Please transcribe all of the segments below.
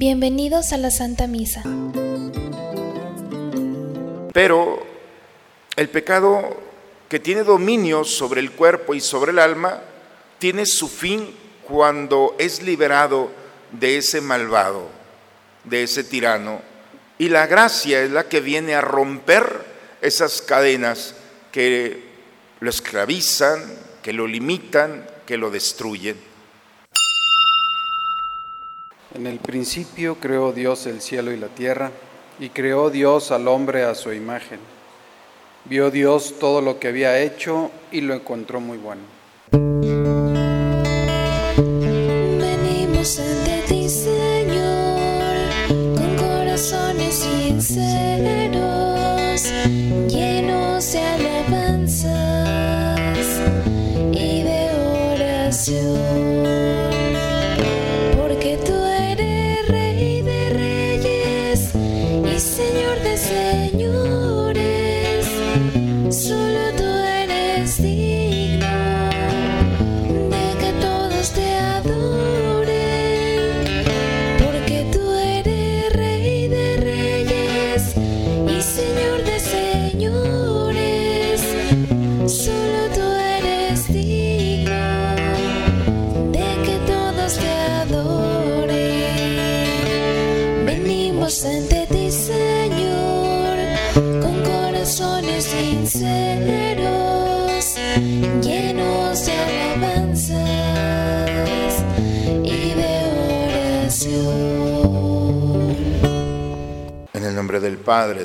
Bienvenidos a la Santa Misa. Pero el pecado que tiene dominio sobre el cuerpo y sobre el alma tiene su fin cuando es liberado de ese malvado, de ese tirano. Y la gracia es la que viene a romper esas cadenas que lo esclavizan, que lo limitan, que lo destruyen. En el principio creó Dios el cielo y la tierra, y creó Dios al hombre a su imagen. Vio Dios todo lo que había hecho y lo encontró muy bueno.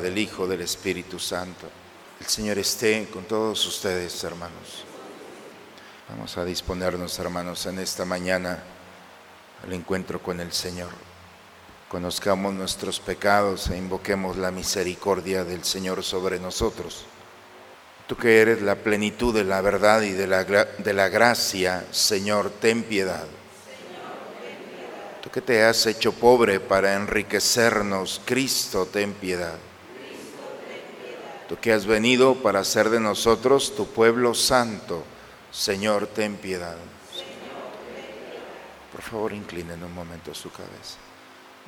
Del Hijo, del Espíritu Santo. El Señor esté con todos ustedes, hermanos. Vamos a disponernos, hermanos, en esta mañana al encuentro con el Señor. Conozcamos nuestros pecados e invoquemos la misericordia del Señor sobre nosotros. Tú que eres la plenitud de la verdad y de la, de la gracia, Señor, ten piedad. Tú que te has hecho pobre para enriquecernos, Cristo, ten piedad. Tú que has venido para hacer de nosotros tu pueblo santo, Señor, ten piedad. Por favor, inclinen un momento su cabeza.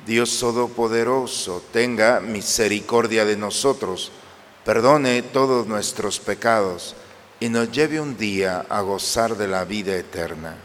Dios Todopoderoso, tenga misericordia de nosotros, perdone todos nuestros pecados y nos lleve un día a gozar de la vida eterna.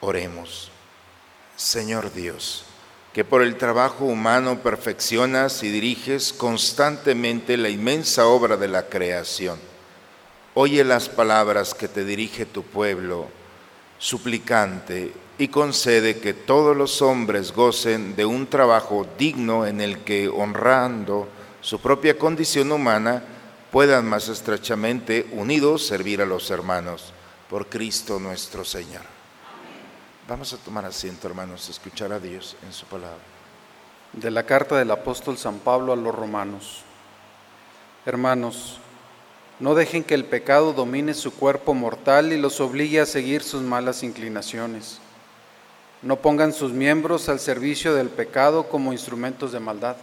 Oremos. Señor Dios, que por el trabajo humano perfeccionas y diriges constantemente la inmensa obra de la creación. Oye las palabras que te dirige tu pueblo, suplicante, y concede que todos los hombres gocen de un trabajo digno en el que, honrando su propia condición humana, puedan más estrechamente unidos servir a los hermanos. Por Cristo nuestro Señor. Vamos a tomar asiento, hermanos, a escuchar a Dios en su palabra. De la carta del apóstol San Pablo a los romanos. Hermanos, no dejen que el pecado domine su cuerpo mortal y los obligue a seguir sus malas inclinaciones. No pongan sus miembros al servicio del pecado como instrumentos de maldad.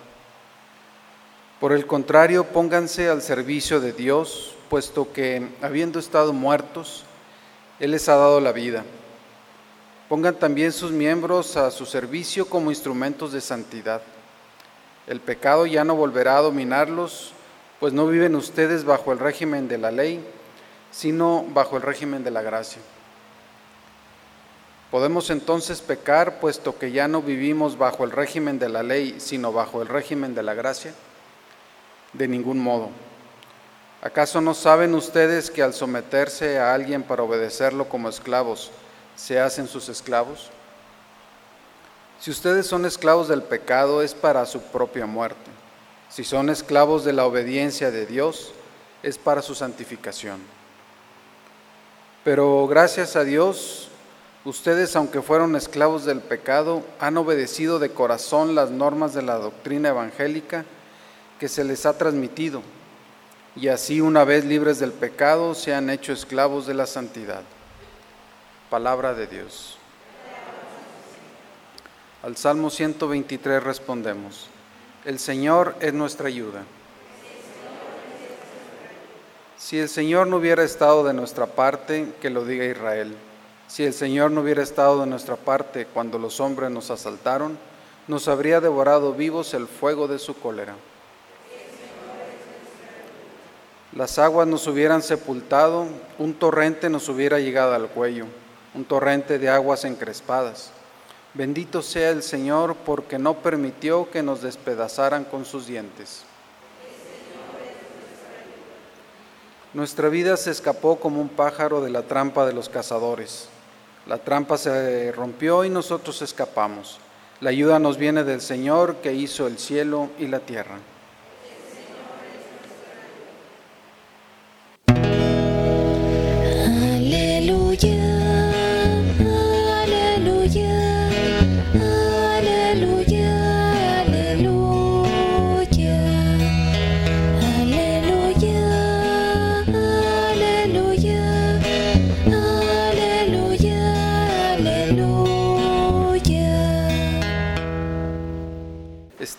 Por el contrario, pónganse al servicio de Dios, puesto que, habiendo estado muertos, Él les ha dado la vida. Pongan también sus miembros a su servicio como instrumentos de santidad. El pecado ya no volverá a dominarlos, pues no viven ustedes bajo el régimen de la ley, sino bajo el régimen de la gracia. Podemos entonces pecar, puesto que ya no vivimos bajo el régimen de la ley, sino bajo el régimen de la gracia. De ningún modo. ¿Acaso no saben ustedes que al someterse a alguien para obedecerlo como esclavos, se hacen sus esclavos? Si ustedes son esclavos del pecado es para su propia muerte. Si son esclavos de la obediencia de Dios es para su santificación. Pero gracias a Dios, ustedes, aunque fueron esclavos del pecado, han obedecido de corazón las normas de la doctrina evangélica que se les ha transmitido y así una vez libres del pecado se han hecho esclavos de la santidad. Palabra de Dios. Al Salmo 123 respondemos, el Señor es nuestra ayuda. Si el Señor no hubiera estado de nuestra parte, que lo diga Israel. Si el Señor no hubiera estado de nuestra parte cuando los hombres nos asaltaron, nos habría devorado vivos el fuego de su cólera. Las aguas nos hubieran sepultado, un torrente nos hubiera llegado al cuello, un torrente de aguas encrespadas. Bendito sea el Señor porque no permitió que nos despedazaran con sus dientes. Nuestra vida se escapó como un pájaro de la trampa de los cazadores. La trampa se rompió y nosotros escapamos. La ayuda nos viene del Señor que hizo el cielo y la tierra.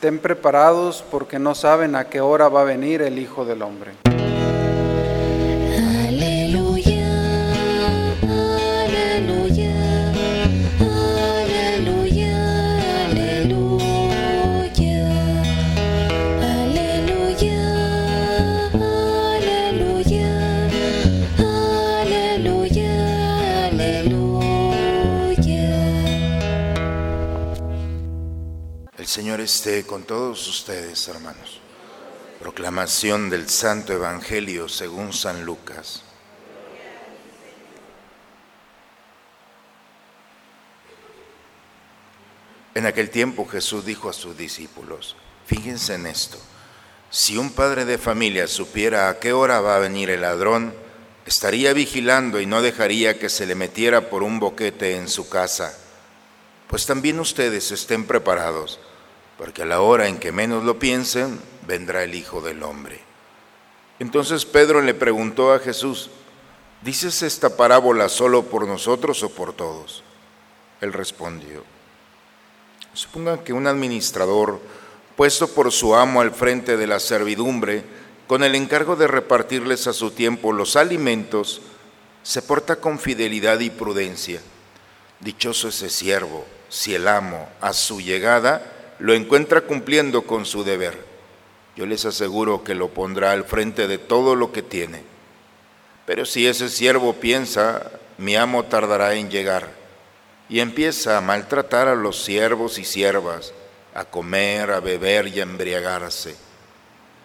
Estén preparados porque no saben a qué hora va a venir el Hijo del Hombre. Esté con todos ustedes, hermanos. Proclamación del Santo Evangelio según San Lucas. En aquel tiempo Jesús dijo a sus discípulos, fíjense en esto, si un padre de familia supiera a qué hora va a venir el ladrón, estaría vigilando y no dejaría que se le metiera por un boquete en su casa. Pues también ustedes estén preparados porque a la hora en que menos lo piensen, vendrá el Hijo del Hombre. Entonces Pedro le preguntó a Jesús, ¿dices esta parábola solo por nosotros o por todos? Él respondió, supongan que un administrador, puesto por su amo al frente de la servidumbre, con el encargo de repartirles a su tiempo los alimentos, se porta con fidelidad y prudencia. Dichoso ese siervo, si el amo a su llegada lo encuentra cumpliendo con su deber, yo les aseguro que lo pondrá al frente de todo lo que tiene. Pero si ese siervo piensa, mi amo tardará en llegar, y empieza a maltratar a los siervos y siervas, a comer, a beber y a embriagarse,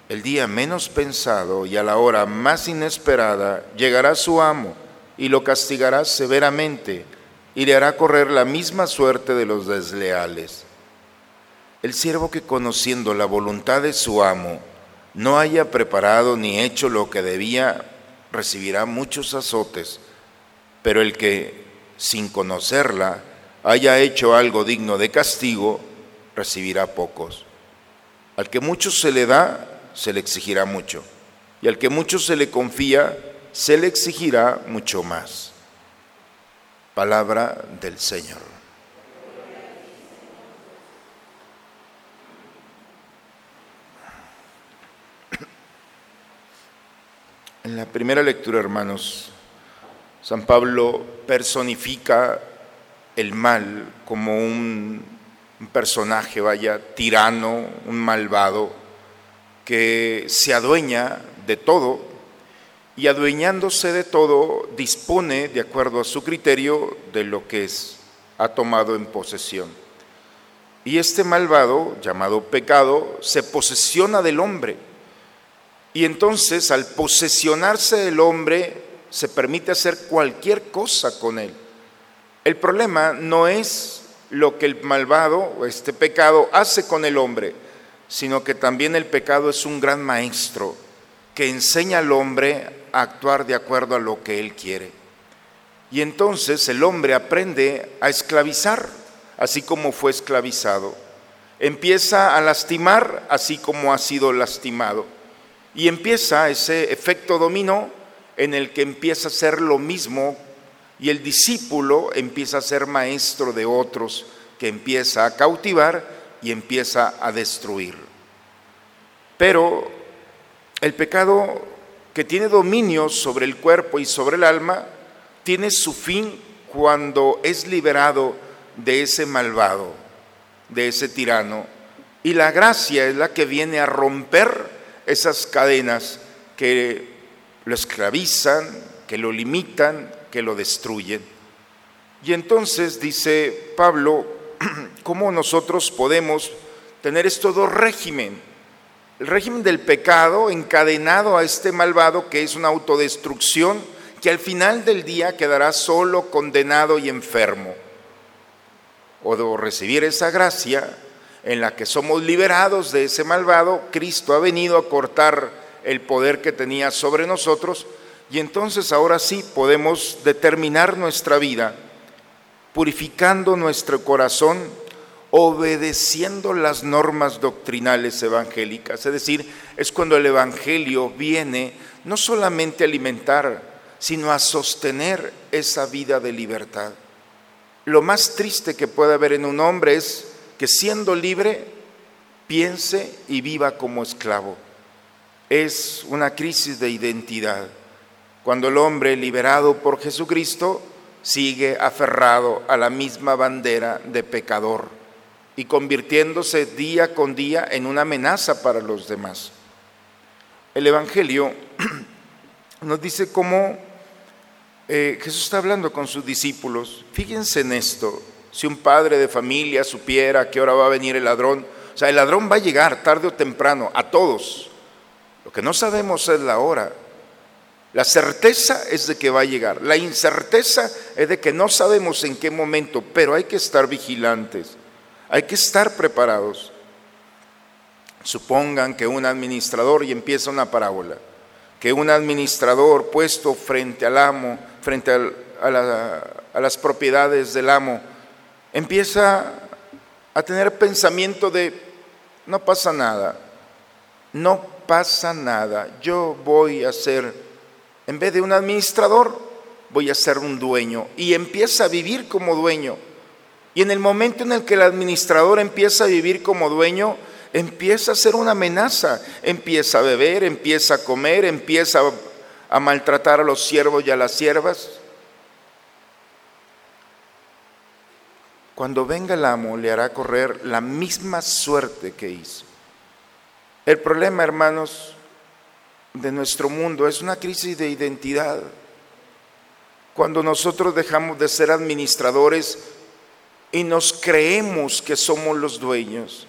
el día menos pensado y a la hora más inesperada llegará su amo y lo castigará severamente y le hará correr la misma suerte de los desleales. El siervo que conociendo la voluntad de su amo no haya preparado ni hecho lo que debía, recibirá muchos azotes, pero el que, sin conocerla, haya hecho algo digno de castigo, recibirá pocos. Al que mucho se le da, se le exigirá mucho, y al que mucho se le confía, se le exigirá mucho más. Palabra del Señor. En la primera lectura, hermanos, San Pablo personifica el mal como un, personaje, vaya, tirano, un malvado, que se adueña de todo y adueñándose de todo dispone, de acuerdo a su criterio, de lo que es, ha tomado en posesión. Y este malvado, llamado pecado, se posesiona del hombre Y entonces al posesionarse el hombre, se permite hacer cualquier cosa con él. El problema no es lo que el malvado o este pecado hace con el hombre, sino que también el pecado es un gran maestro que enseña al hombre a actuar de acuerdo a lo que él quiere. Y entonces el hombre aprende a esclavizar, así como fue esclavizado. Empieza a lastimar, así como ha sido lastimado. Y empieza ese efecto dominó en el que empieza a ser lo mismo y el discípulo empieza a ser maestro de otros, que empieza a cautivar y empieza a destruir. Pero el pecado que tiene dominio sobre el cuerpo y sobre el alma tiene su fin cuando es liberado de ese malvado, de ese tirano. Y la gracia es la que viene a romper esas cadenas que lo esclavizan, que lo limitan, que lo destruyen. Y entonces dice Pablo, ¿cómo nosotros podemos tener estos dos régimen? El régimen del pecado encadenado a este malvado que es una autodestrucción que al final del día quedará solo, condenado y enfermo. O de recibir esa gracia en la que somos liberados de ese malvado, Cristo ha venido a cortar el poder que tenía sobre nosotros y entonces ahora sí podemos determinar nuestra vida purificando nuestro corazón, obedeciendo las normas doctrinales evangélicas. Es decir, es cuando el Evangelio viene no solamente a alimentar, sino a sostener esa vida de libertad. Lo más triste que puede haber en un hombre es que siendo libre, piense y viva como esclavo es una crisis de identidad. Cuando el hombre liberado por Jesucristo sigue aferrado a la misma bandera de pecador y convirtiéndose día con día en una amenaza para los demás. El Evangelio nos dice cómo eh, Jesús está hablando con sus discípulos. Fíjense en esto, si un padre de familia supiera que ahora va a venir el ladrón, o sea, el ladrón va a llegar tarde o temprano a todos, lo que no sabemos es la hora. La certeza es de que va a llegar. La incerteza es de que no sabemos en qué momento, pero hay que estar vigilantes. Hay que estar preparados. Supongan que un administrador, y empieza una parábola, que un administrador puesto frente al amo, frente a, a las propiedades del amo, empieza a tener pensamiento de, no pasa nada, no pasa nada, yo voy a ser, en vez de un administrador, voy a ser un dueño. Y empieza a vivir como dueño. Y en el momento en el que el administrador empieza a vivir como dueño, empieza a ser una amenaza, empieza a beber, empieza a comer, empieza a maltratar a los siervos y a las siervas. Cuando venga el amo le hará correr la misma suerte que hizo. El problema, hermanos, de nuestro mundo es una crisis de identidad. Cuando nosotros dejamos de ser administradores y nos creemos que somos los dueños,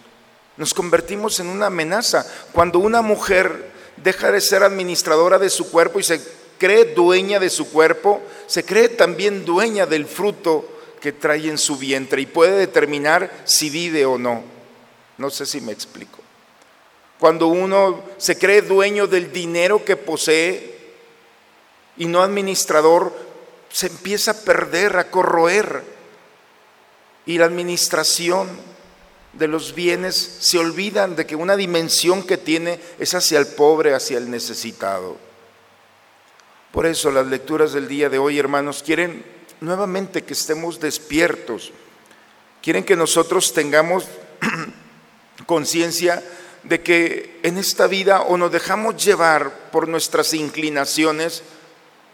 nos convertimos en una amenaza. Cuando una mujer deja de ser administradora de su cuerpo y se cree dueña de su cuerpo, se cree también dueña del fruto que trae en su vientre y puede determinar si vive o no. No sé si me explico. Cuando uno se cree dueño del dinero que posee y no administrador, se empieza a perder, a corroer. Y la administración de los bienes se olvidan de que una dimensión que tiene es hacia el pobre, hacia el necesitado. Por eso las lecturas del día de hoy, hermanos, quieren nuevamente que estemos despiertos. Quieren que nosotros tengamos conciencia de que en esta vida o nos dejamos llevar por nuestras inclinaciones,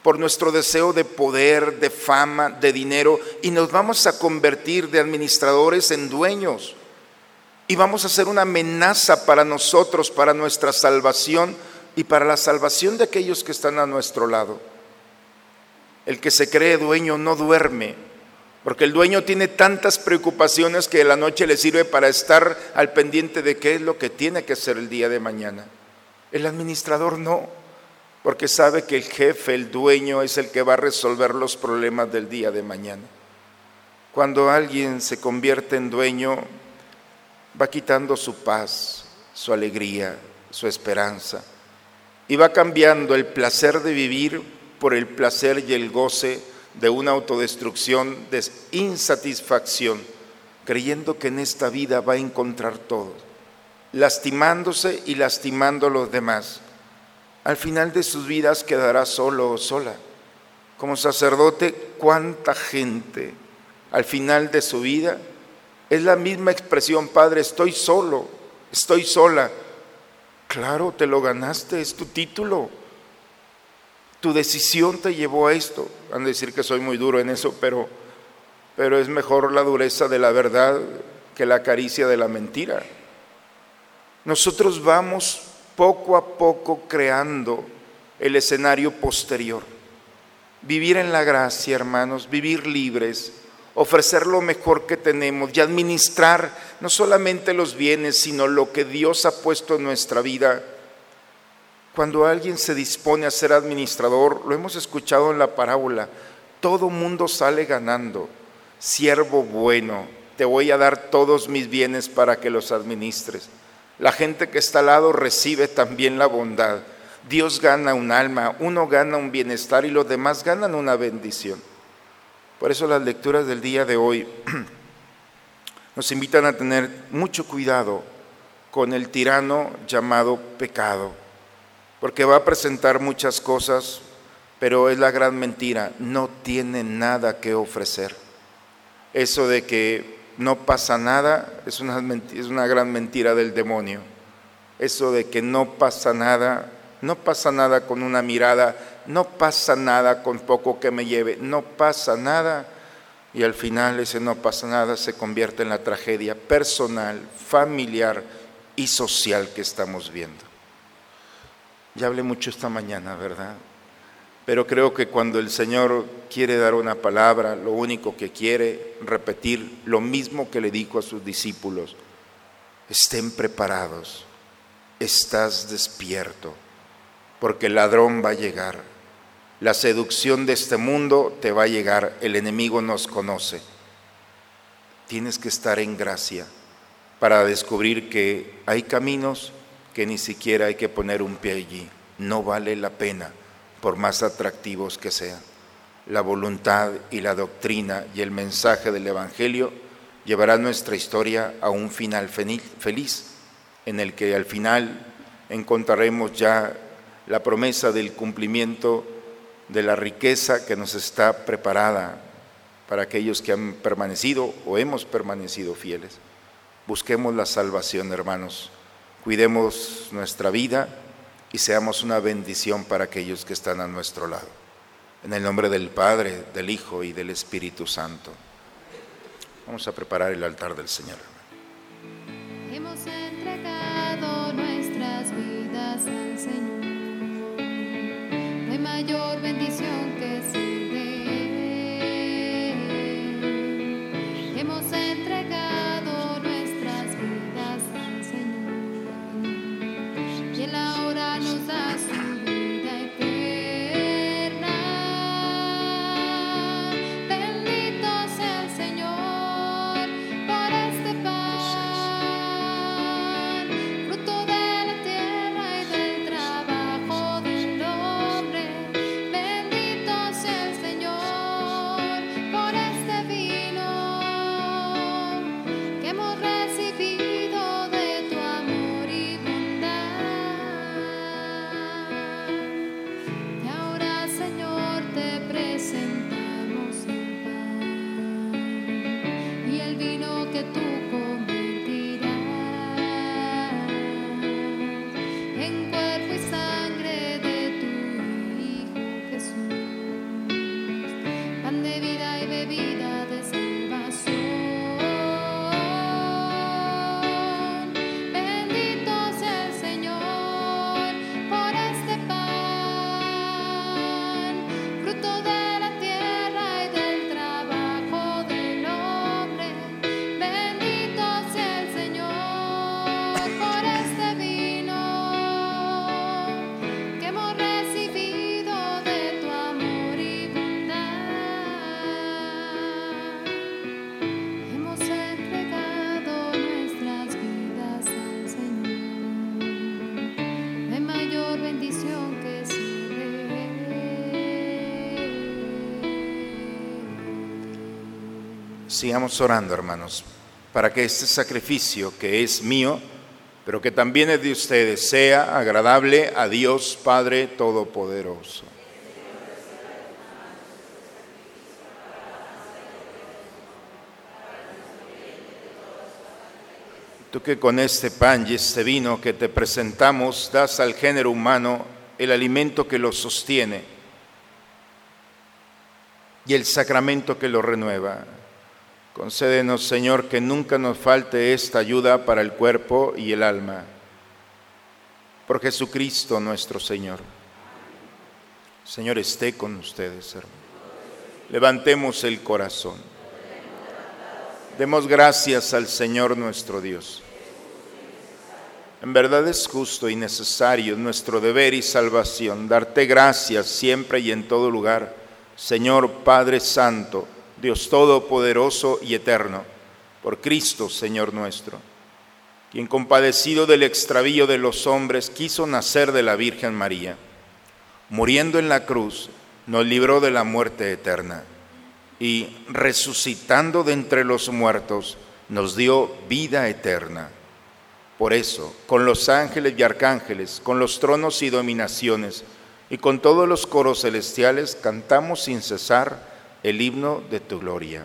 por nuestro deseo de poder, de fama, de dinero, y nos vamos a convertir de administradores en dueños. Y vamos a ser una amenaza para nosotros, para nuestra salvación y para la salvación de aquellos que están a nuestro lado. El que se cree dueño no duerme, porque el dueño tiene tantas preocupaciones que la noche le sirve para estar al pendiente de qué es lo que tiene que hacer el día de mañana. El administrador no, porque sabe que el jefe, el dueño, es el que va a resolver los problemas del día de mañana. Cuando alguien se convierte en dueño, va quitando su paz, su alegría, su esperanza, y va cambiando el placer de vivir por el placer y el goce de una autodestrucción, de insatisfacción, creyendo que en esta vida va a encontrar todo, lastimándose y lastimando a los demás. Al final de sus vidas quedará solo o sola. Como sacerdote, ¿cuánta gente al final de su vida es la misma expresión, Padre, estoy solo, estoy sola? Claro, te lo ganaste, es tu título tu decisión te llevó a esto. Han de decir que soy muy duro en eso, pero, pero es mejor la dureza de la verdad que la caricia de la mentira. Nosotros vamos poco a poco creando el escenario posterior. Vivir en la gracia, hermanos, vivir libres, ofrecer lo mejor que tenemos y administrar no solamente los bienes, sino lo que Dios ha puesto en nuestra vida cuando alguien se dispone a ser administrador, lo hemos escuchado en la parábola, todo mundo sale ganando. Siervo bueno, te voy a dar todos mis bienes para que los administres. La gente que está al lado recibe también la bondad. Dios gana un alma, uno gana un bienestar y los demás ganan una bendición. Por eso las lecturas del día de hoy nos invitan a tener mucho cuidado con el tirano llamado pecado porque va a presentar muchas cosas, pero es la gran mentira, no tiene nada que ofrecer. Eso de que no pasa nada es una, gran mentira del demonio. Eso de que no pasa nada, no pasa nada con una mirada, no pasa nada con poco que me lleve, no pasa nada. Y al final ese no pasa nada se convierte en la tragedia personal, familiar y social que estamos viendo. Ya hablé mucho esta mañana, ¿verdad? Pero creo que cuando el Señor quiere dar una palabra, lo único que quiere repetir lo mismo que le dijo a sus discípulos, estén preparados, estás despierto, porque el ladrón va a llegar, la seducción de este mundo te va a llegar, el enemigo nos conoce. Tienes que estar en gracia para descubrir que hay caminos que ni siquiera hay que poner un pie allí. No vale la pena, por más atractivos que sean. La voluntad y la doctrina y el mensaje del Evangelio llevarán nuestra historia a un final feliz, en el que al final encontraremos ya la promesa del cumplimiento de la riqueza que nos está preparada para aquellos que han permanecido o hemos permanecido fieles. Busquemos la salvación, hermanos cuidemos nuestra vida y seamos una bendición para aquellos que están a nuestro lado. En el nombre del Padre, del Hijo y del Espíritu Santo. Vamos a preparar el altar del Señor. Hemos entregado nuestras vidas al Señor. No mayor bendición Sigamos orando, hermanos, para que este sacrificio que es mío, pero que también es de ustedes, sea agradable a Dios Padre Todopoderoso. Tú que con este pan y este vino que te presentamos das al género humano el alimento que lo sostiene y el sacramento que lo renueva. Concédenos, Señor, que nunca nos falte esta ayuda para el cuerpo y el alma. Por Jesucristo nuestro Señor. Señor, esté con ustedes, hermanos. Levantemos el corazón. Demos gracias al Señor nuestro Dios. En verdad es justo y necesario nuestro deber y salvación darte gracias siempre y en todo lugar, Señor Padre Santo, Dios Todopoderoso y Eterno, por Cristo, Señor nuestro, quien compadecido del extravío de los hombres quiso nacer de la Virgen María. Muriendo en la cruz, nos libró de la muerte eterna y resucitando de entre los muertos, nos dio vida eterna. Por eso, con los ángeles y arcángeles, con los tronos y dominaciones, y con todos los coros celestiales, cantamos sin cesar el himno de tu gloria.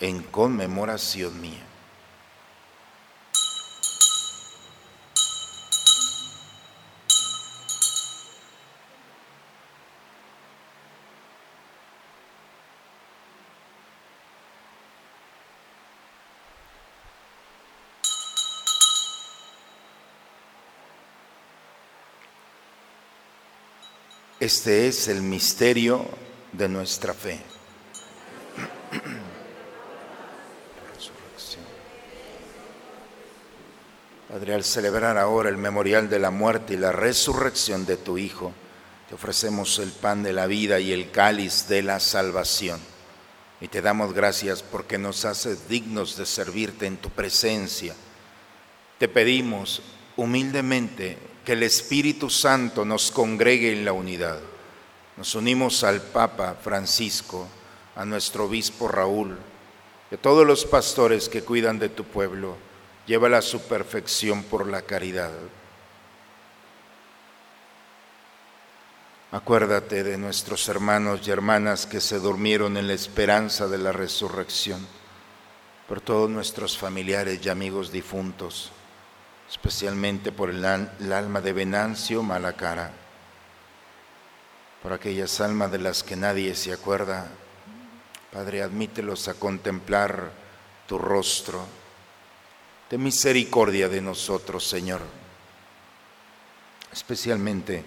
en conmemoración mía. Este es el misterio de nuestra fe. Al celebrar ahora el memorial de la muerte y la resurrección de tu Hijo, te ofrecemos el pan de la vida y el cáliz de la salvación. Y te damos gracias porque nos haces dignos de servirte en tu presencia. Te pedimos humildemente que el Espíritu Santo nos congregue en la unidad. Nos unimos al Papa Francisco, a nuestro obispo Raúl, y a todos los pastores que cuidan de tu pueblo. Llévala a su perfección por la caridad. Acuérdate de nuestros hermanos y hermanas que se durmieron en la esperanza de la resurrección, por todos nuestros familiares y amigos difuntos, especialmente por el, el alma de Venancio Malacara, por aquellas almas de las que nadie se acuerda. Padre, admítelos a contemplar tu rostro. Ten misericordia de nosotros, Señor. Especialmente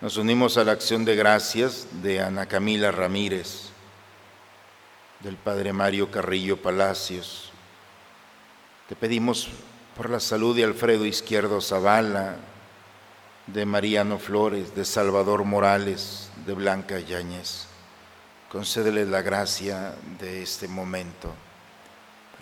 nos unimos a la acción de gracias de Ana Camila Ramírez, del Padre Mario Carrillo Palacios. Te pedimos por la salud de Alfredo Izquierdo Zavala, de Mariano Flores, de Salvador Morales, de Blanca Yáñez. Concédeles la gracia de este momento,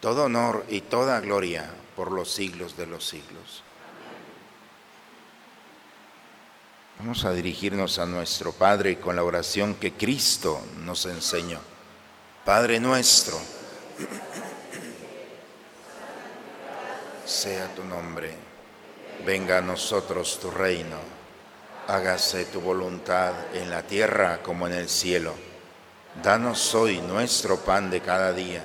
todo honor y toda gloria por los siglos de los siglos. Vamos a dirigirnos a nuestro Padre con la oración que Cristo nos enseñó. Padre nuestro, sea tu nombre, venga a nosotros tu reino, hágase tu voluntad en la tierra como en el cielo. Danos hoy nuestro pan de cada día,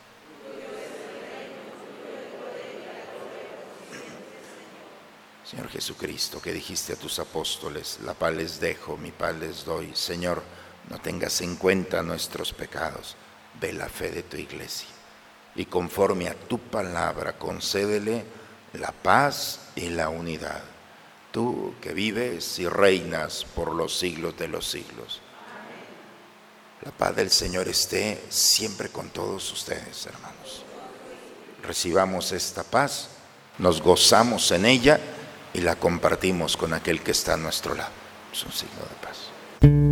Señor Jesucristo, que dijiste a tus apóstoles, la paz les dejo, mi paz les doy. Señor, no tengas en cuenta nuestros pecados, ve la fe de tu iglesia. Y conforme a tu palabra, concédele la paz y la unidad. Tú que vives y reinas por los siglos de los siglos. La paz del Señor esté siempre con todos ustedes, hermanos. Recibamos esta paz, nos gozamos en ella y la compartimos con aquel que está a nuestro lado. Es un signo de paz.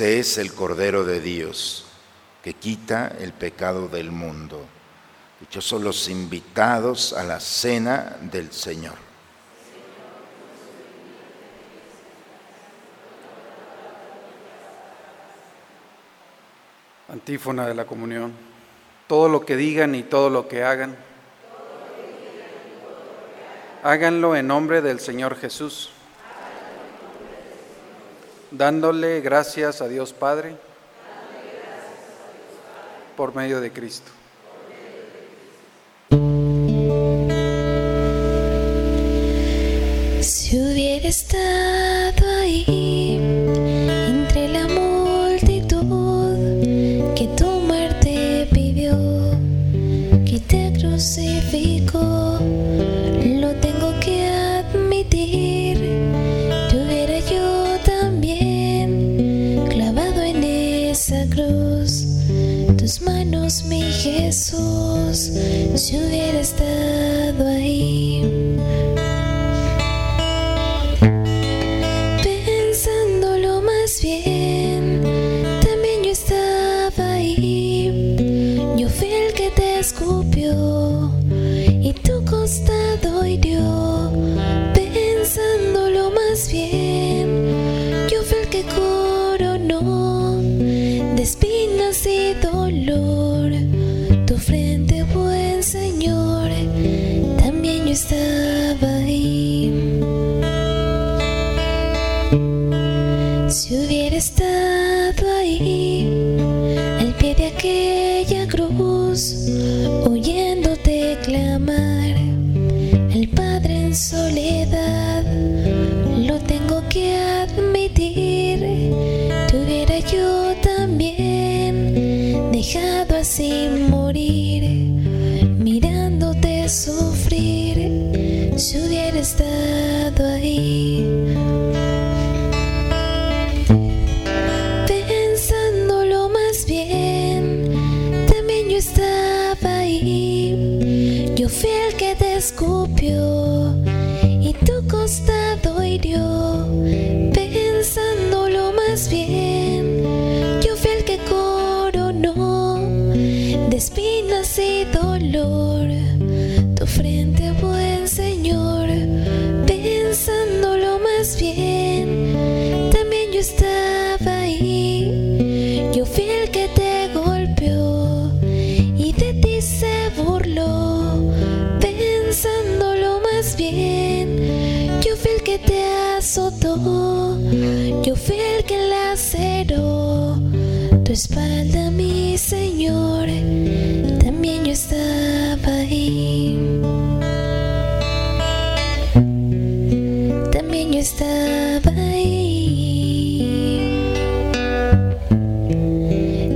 Este es el Cordero de Dios que quita el pecado del mundo. Dichosos los invitados a la cena del Señor. Antífona de la comunión. Todo lo que digan y todo lo que hagan, háganlo en nombre del Señor Jesús, dándole gracias a Dios Padre por medio de Cristo. Si hubiera estado ahí entre la multitud que tu muerte pidió, que te crucificó, Jesús, si hubiera estado ahí. También dejado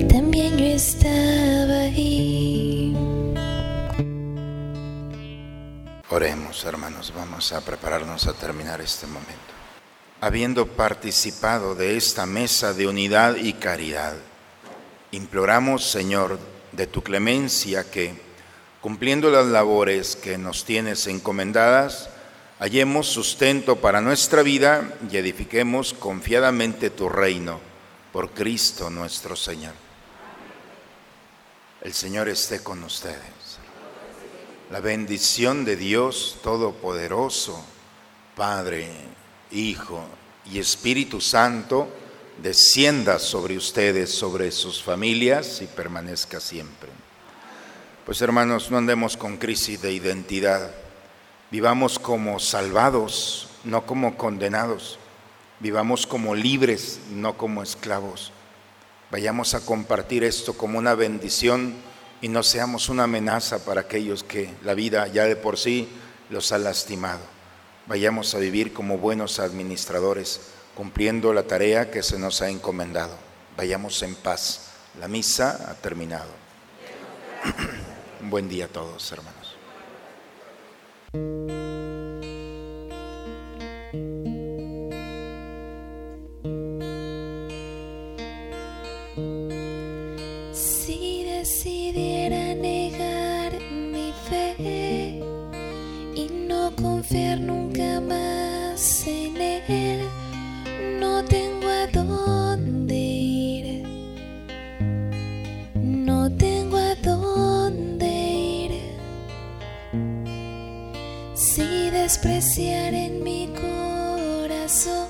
También yo estaba ahí. Oremos, hermanos, vamos a prepararnos a terminar este momento. Habiendo participado de esta mesa de unidad y caridad, imploramos, Señor, de tu clemencia que, cumpliendo las labores que nos tienes encomendadas, hallemos sustento para nuestra vida y edifiquemos confiadamente tu reino por Cristo nuestro Señor. El Señor esté con ustedes. La bendición de Dios Todopoderoso, Padre, Hijo y Espíritu Santo, descienda sobre ustedes, sobre sus familias y permanezca siempre. Pues hermanos, no andemos con crisis de identidad. Vivamos como salvados, no como condenados. Vivamos como libres, no como esclavos. Vayamos a compartir esto como una bendición y no seamos una amenaza para aquellos que la vida ya de por sí los ha lastimado. Vayamos a vivir como buenos administradores, cumpliendo la tarea que se nos ha encomendado. Vayamos en paz. La misa ha terminado. Un buen día a todos, hermanos. Si decidiera negar mi fe y no confiar nunca en mi corazón.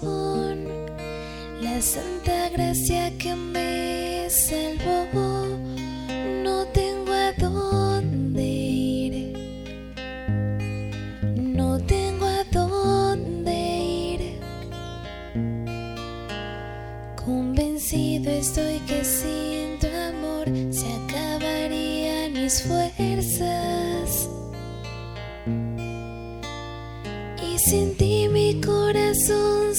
La santa gracia que me corazón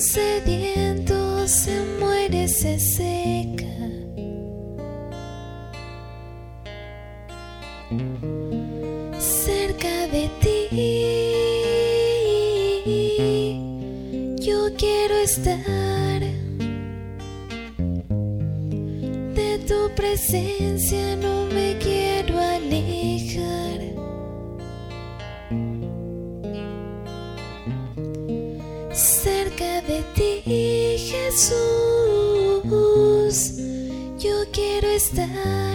sediento se muere, se seca. Cerca de ti, yo quiero estar de tu presencia. stay